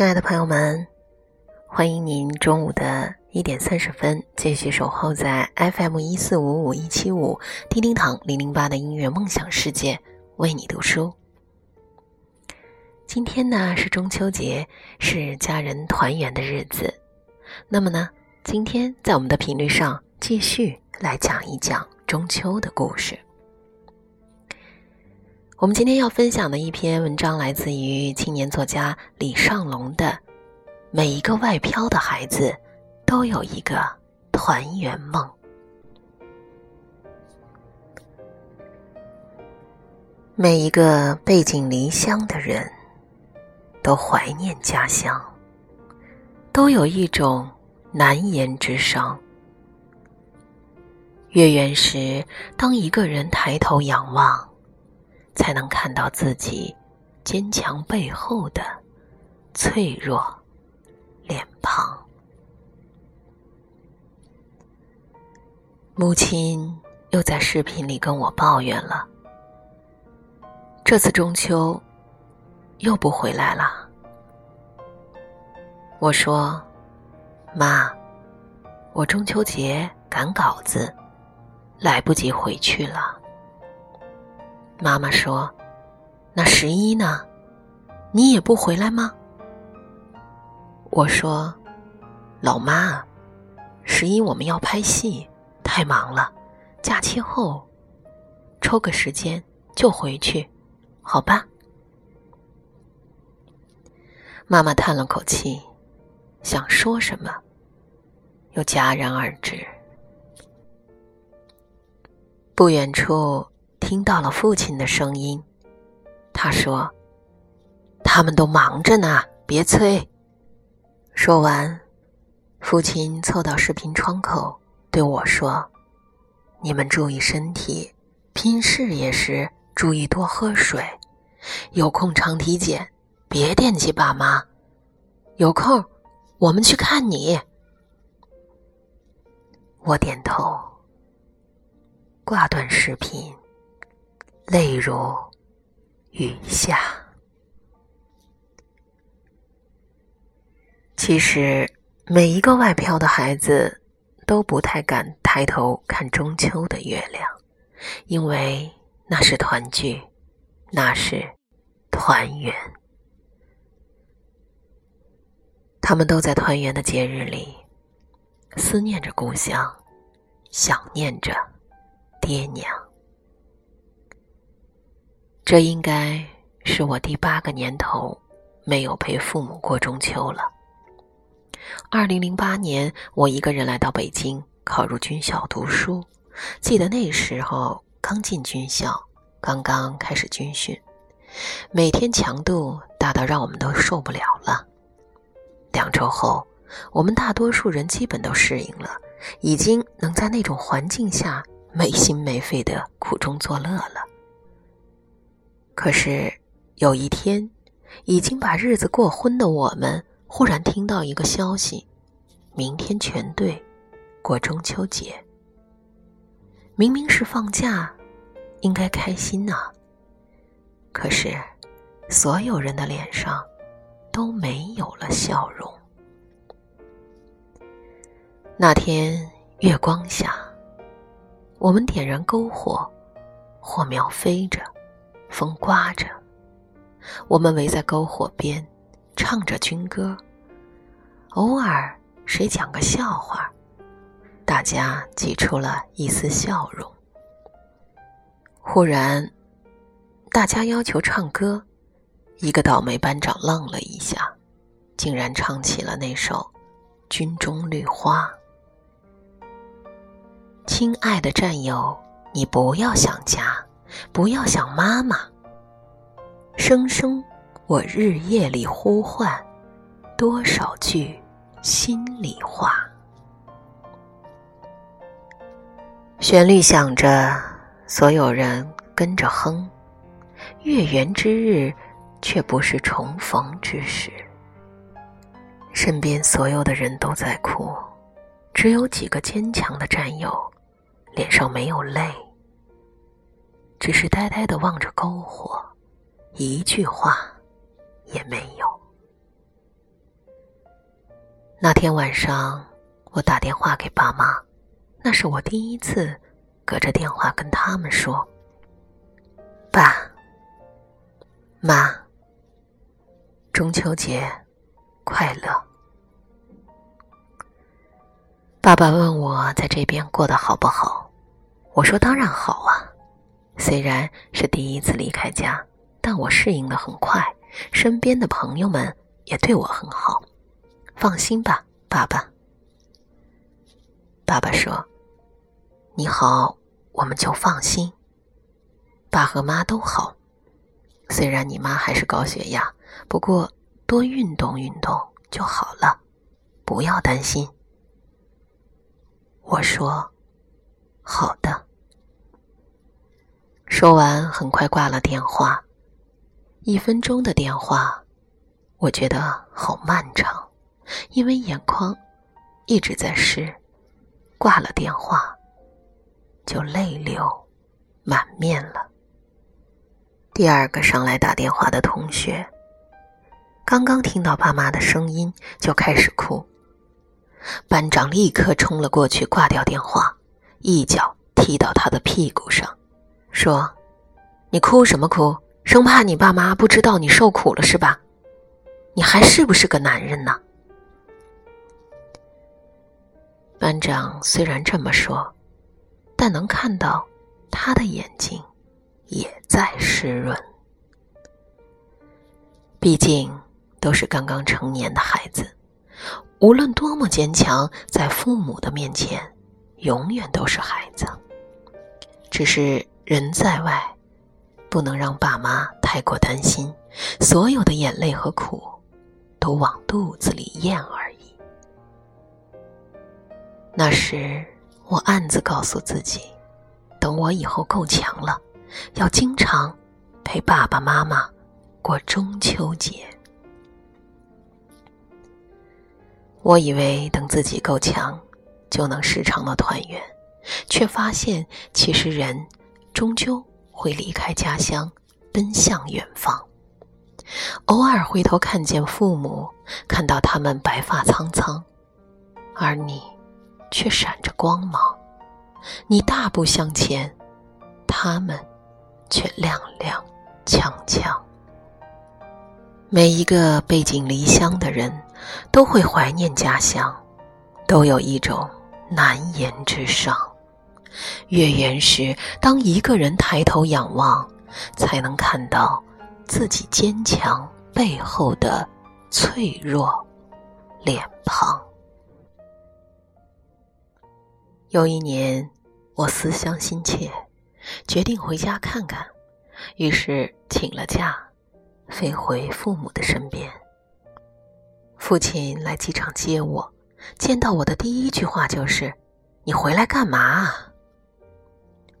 亲爱的朋友们，欢迎您中午的一点三十分继续守候在 FM 一四五五一七五叮叮堂零零八的音乐梦想世界，为你读书。今天呢是中秋节，是家人团圆的日子。那么呢，今天在我们的频率上继续来讲一讲中秋的故事。我们今天要分享的一篇文章来自于青年作家李尚龙的《每一个外漂的孩子都有一个团圆梦》。每一个背井离乡的人都怀念家乡，都有一种难言之伤。月圆时，当一个人抬头仰望。才能看到自己坚强背后的脆弱脸庞。母亲又在视频里跟我抱怨了：“这次中秋又不回来了。”我说：“妈，我中秋节赶稿子，来不及回去了。”妈妈说：“那十一呢？你也不回来吗？”我说：“老妈，十一我们要拍戏，太忙了，假期后抽个时间就回去，好吧？”妈妈叹了口气，想说什么，又戛然而止。不远处。听到了父亲的声音，他说：“他们都忙着呢，别催。”说完，父亲凑到视频窗口对我说：“你们注意身体，拼事业时注意多喝水，有空常体检，别惦记爸妈。有空，我们去看你。”我点头，挂断视频。泪如雨下。其实，每一个外漂的孩子都不太敢抬头看中秋的月亮，因为那是团聚，那是团圆。他们都在团圆的节日里，思念着故乡，想念着爹娘。这应该是我第八个年头没有陪父母过中秋了。二零零八年，我一个人来到北京，考入军校读书。记得那时候刚进军校，刚刚开始军训，每天强度大到让我们都受不了了。两周后，我们大多数人基本都适应了，已经能在那种环境下没心没肺的苦中作乐了。可是有一天，已经把日子过昏的我们，忽然听到一个消息：明天全队过中秋节。明明是放假，应该开心呐。可是，所有人的脸上都没有了笑容。那天月光下，我们点燃篝火，火苗飞着。风刮着，我们围在篝火边，唱着军歌。偶尔谁讲个笑话，大家挤出了一丝笑容。忽然，大家要求唱歌，一个倒霉班长愣了一下，竟然唱起了那首《军中绿花》。亲爱的战友，你不要想家。不要想妈妈，声声我日夜里呼唤，多少句心里话。旋律响着，所有人跟着哼。月圆之日，却不是重逢之时。身边所有的人都在哭，只有几个坚强的战友，脸上没有泪。只是呆呆的望着篝火，一句话也没有。那天晚上，我打电话给爸妈，那是我第一次隔着电话跟他们说：“爸妈，中秋节快乐。”爸爸问我在这边过得好不好，我说当然好啊。虽然是第一次离开家，但我适应的很快，身边的朋友们也对我很好。放心吧，爸爸。爸爸说：“你好，我们就放心。爸和妈都好，虽然你妈还是高血压，不过多运动运动就好了，不要担心。”我说：“好的。”说完，很快挂了电话。一分钟的电话，我觉得好漫长，因为眼眶一直在湿。挂了电话，就泪流满面了。第二个上来打电话的同学，刚刚听到爸妈的声音，就开始哭。班长立刻冲了过去，挂掉电话，一脚踢到他的屁股上，说：“你哭什么哭？生怕你爸妈不知道你受苦了是吧？你还是不是个男人呢？”班长虽然这么说，但能看到他的眼睛也在湿润。毕竟都是刚刚成年的孩子。无论多么坚强，在父母的面前，永远都是孩子。只是人在外，不能让爸妈太过担心，所有的眼泪和苦，都往肚子里咽而已。那时，我暗自告诉自己，等我以后够强了，要经常陪爸爸妈妈过中秋节。我以为等自己够强，就能时常的团圆，却发现其实人终究会离开家乡，奔向远方。偶尔回头看见父母，看到他们白发苍苍，而你却闪着光芒。你大步向前，他们却踉踉跄跄。每一个背井离乡的人，都会怀念家乡，都有一种难言之伤。月圆时，当一个人抬头仰望，才能看到自己坚强背后的脆弱脸庞。有一年，我思乡心切，决定回家看看，于是请了假。飞回父母的身边。父亲来机场接我，见到我的第一句话就是：“你回来干嘛？”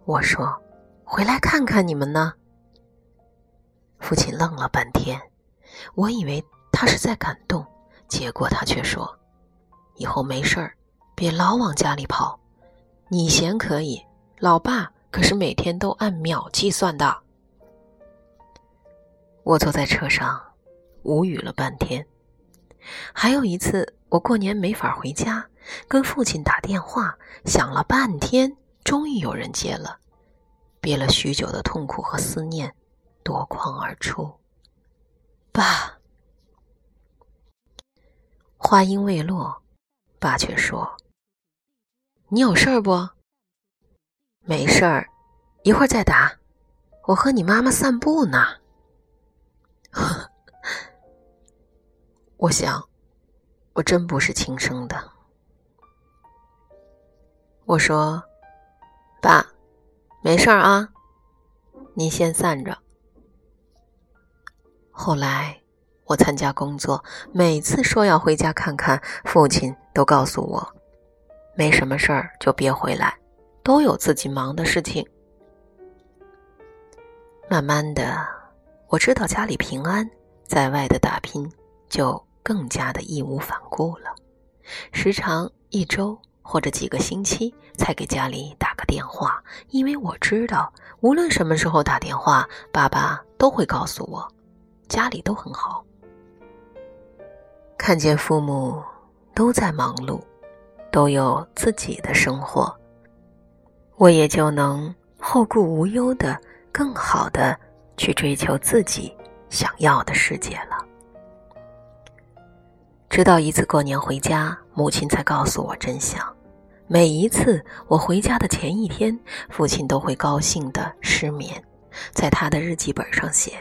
我说：“回来看看你们呢。”父亲愣了半天，我以为他是在感动，结果他却说：“以后没事儿，别老往家里跑。你嫌可以，老爸可是每天都按秒计算的。”我坐在车上，无语了半天。还有一次，我过年没法回家，跟父亲打电话，想了半天，终于有人接了。憋了许久的痛苦和思念夺眶而出。爸，话音未落，爸却说：“你有事儿不？没事儿，一会儿再打。我和你妈妈散步呢。”我想，我真不是亲生的。我说：“爸，没事儿啊，您先散着。”后来我参加工作，每次说要回家看看，父亲都告诉我：“没什么事儿就别回来，都有自己忙的事情。”慢慢的。我知道家里平安，在外的打拼就更加的义无反顾了。时常一周或者几个星期才给家里打个电话，因为我知道无论什么时候打电话，爸爸都会告诉我，家里都很好。看见父母都在忙碌，都有自己的生活，我也就能后顾无忧的、更好的去追求自己想要的世界了。直到一次过年回家，母亲才告诉我真相。每一次我回家的前一天，父亲都会高兴的失眠，在他的日记本上写：“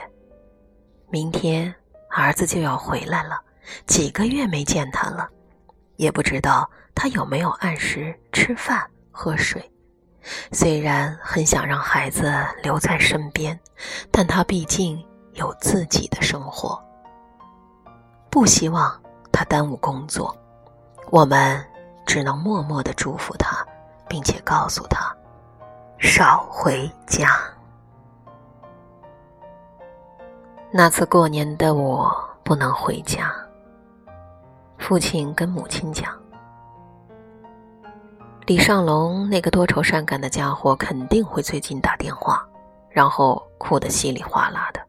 明天儿子就要回来了，几个月没见他了，也不知道他有没有按时吃饭喝水。虽然很想让孩子留在身边，但他毕竟有自己的生活，不希望他耽误工作。我们。”只能默默的祝福他，并且告诉他少回家。那次过年的我不能回家，父亲跟母亲讲：“李尚龙那个多愁善感的家伙肯定会最近打电话，然后哭得稀里哗啦的，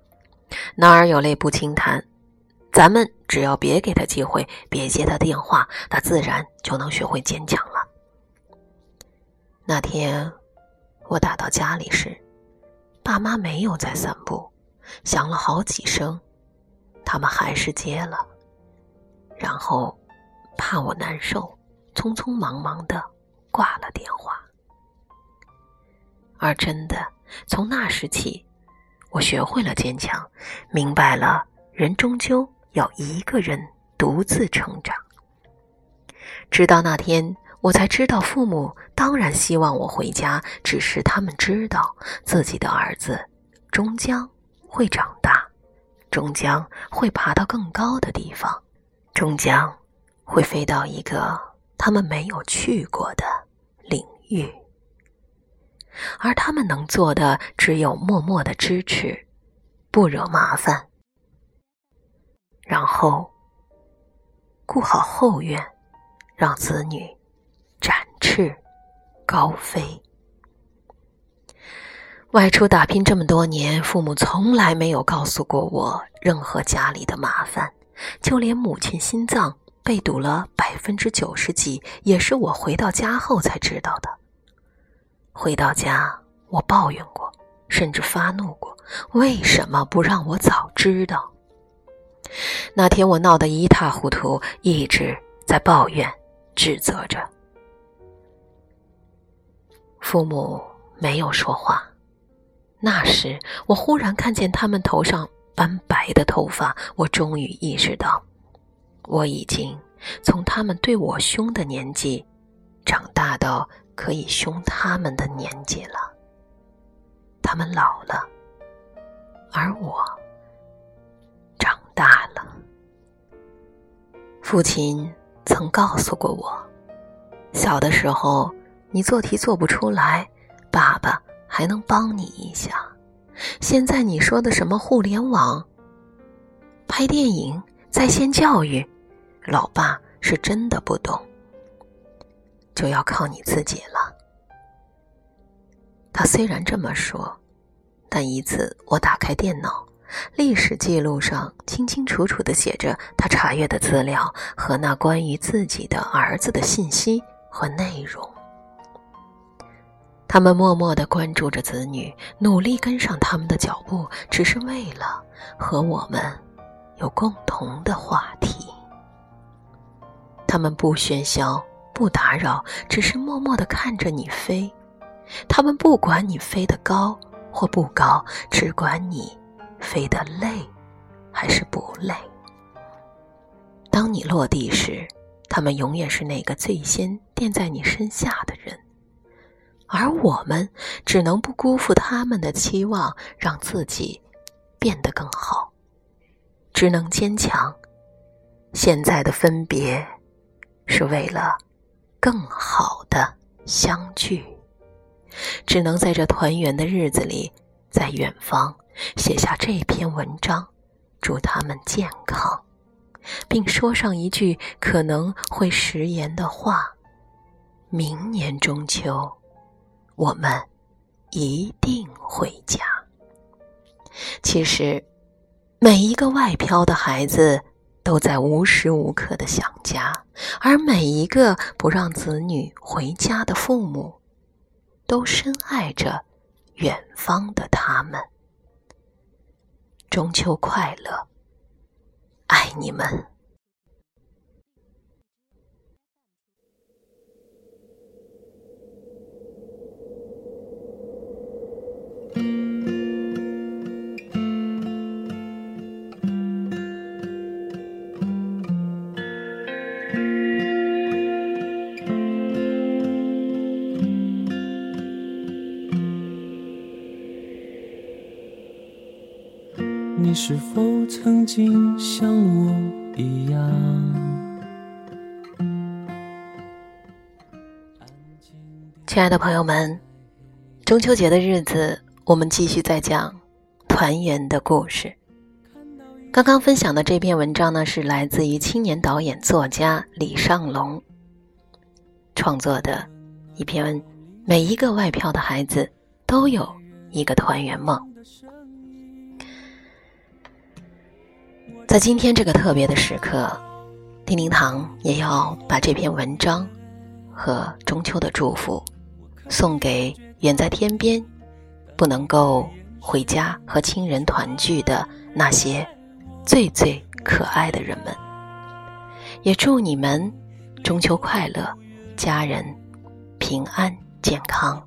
哪儿有泪不轻弹。”咱们只要别给他机会，别接他电话，他自然就能学会坚强了。那天我打到家里时，爸妈没有在散步，响了好几声，他们还是接了，然后怕我难受，匆匆忙忙的挂了电话。而真的，从那时起，我学会了坚强，明白了人终究。要一个人独自成长，直到那天，我才知道，父母当然希望我回家，只是他们知道自己的儿子终将会长大，终将会爬到更高的地方，终将会飞到一个他们没有去过的领域，而他们能做的只有默默的支持，不惹麻烦。然后，顾好后院，让子女展翅高飞。外出打拼这么多年，父母从来没有告诉过我任何家里的麻烦，就连母亲心脏被堵了百分之九十几，也是我回到家后才知道的。回到家，我抱怨过，甚至发怒过，为什么不让我早知道？那天我闹得一塌糊涂，一直在抱怨、指责着。父母没有说话。那时，我忽然看见他们头上斑白的头发，我终于意识到，我已经从他们对我凶的年纪，长大到可以凶他们的年纪了。他们老了，而我。大了。父亲曾告诉过我，小的时候你做题做不出来，爸爸还能帮你一下。现在你说的什么互联网、拍电影、在线教育，老爸是真的不懂，就要靠你自己了。他虽然这么说，但一次我打开电脑。历史记录上清清楚楚地写着他查阅的资料和那关于自己的儿子的信息和内容。他们默默地关注着子女，努力跟上他们的脚步，只是为了和我们有共同的话题。他们不喧嚣，不打扰，只是默默地看着你飞。他们不管你飞得高或不高，只管你。飞得累，还是不累？当你落地时，他们永远是那个最先垫在你身下的人，而我们只能不辜负他们的期望，让自己变得更好，只能坚强。现在的分别，是为了更好的相聚，只能在这团圆的日子里，在远方。写下这篇文章，祝他们健康，并说上一句可能会食言的话：明年中秋，我们一定回家。其实，每一个外漂的孩子都在无时无刻的想家，而每一个不让子女回家的父母，都深爱着远方的他们。中秋快乐，爱你们！是否曾经像我一样？亲爱的朋友们，中秋节的日子，我们继续在讲团圆的故事。刚刚分享的这篇文章呢，是来自于青年导演作家李尚龙创作的一篇。每一个外漂的孩子都有一个团圆梦。在今天这个特别的时刻，叮叮堂也要把这篇文章和中秋的祝福送给远在天边、不能够回家和亲人团聚的那些最最可爱的人们。也祝你们中秋快乐，家人平安健康。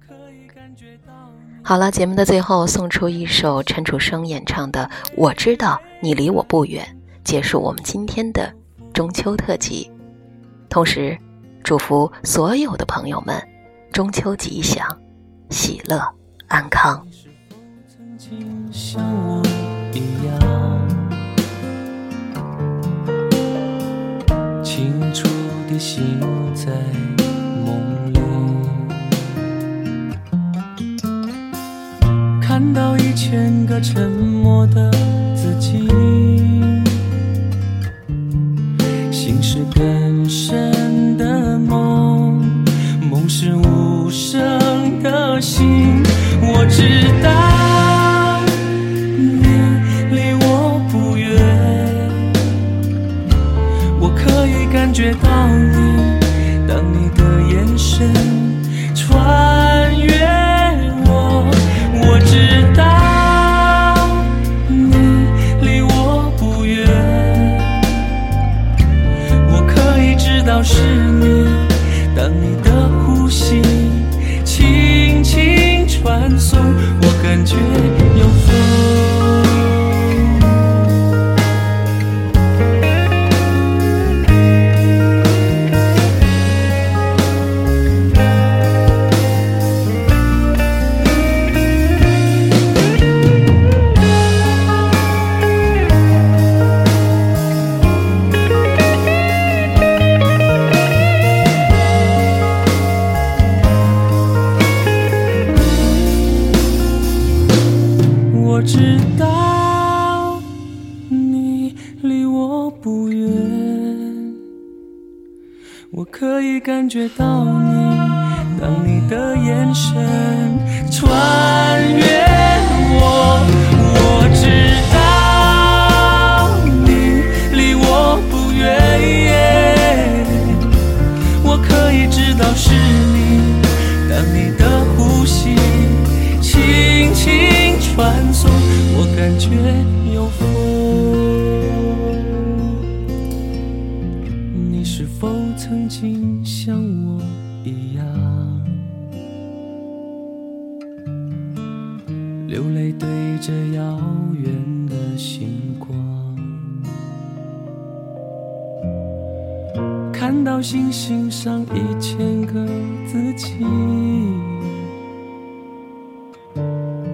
好了，节目的最后送出一首陈楚生演唱的《我知道你离我不远》，结束我们今天的中秋特辑。同时，祝福所有的朋友们中秋吉祥、喜乐、安康。清楚的心在看到一千个沉默的心轻轻传送我感觉。我可以感觉到你，当你的眼神穿越我，我知道你离我不远，我可以知道是你，当你的呼吸轻轻传送，我感觉流泪对着遥远的星光，看到星星上一千个自己，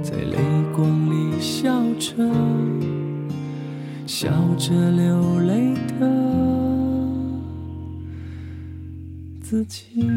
在泪光里笑着，笑着流泪的。自己。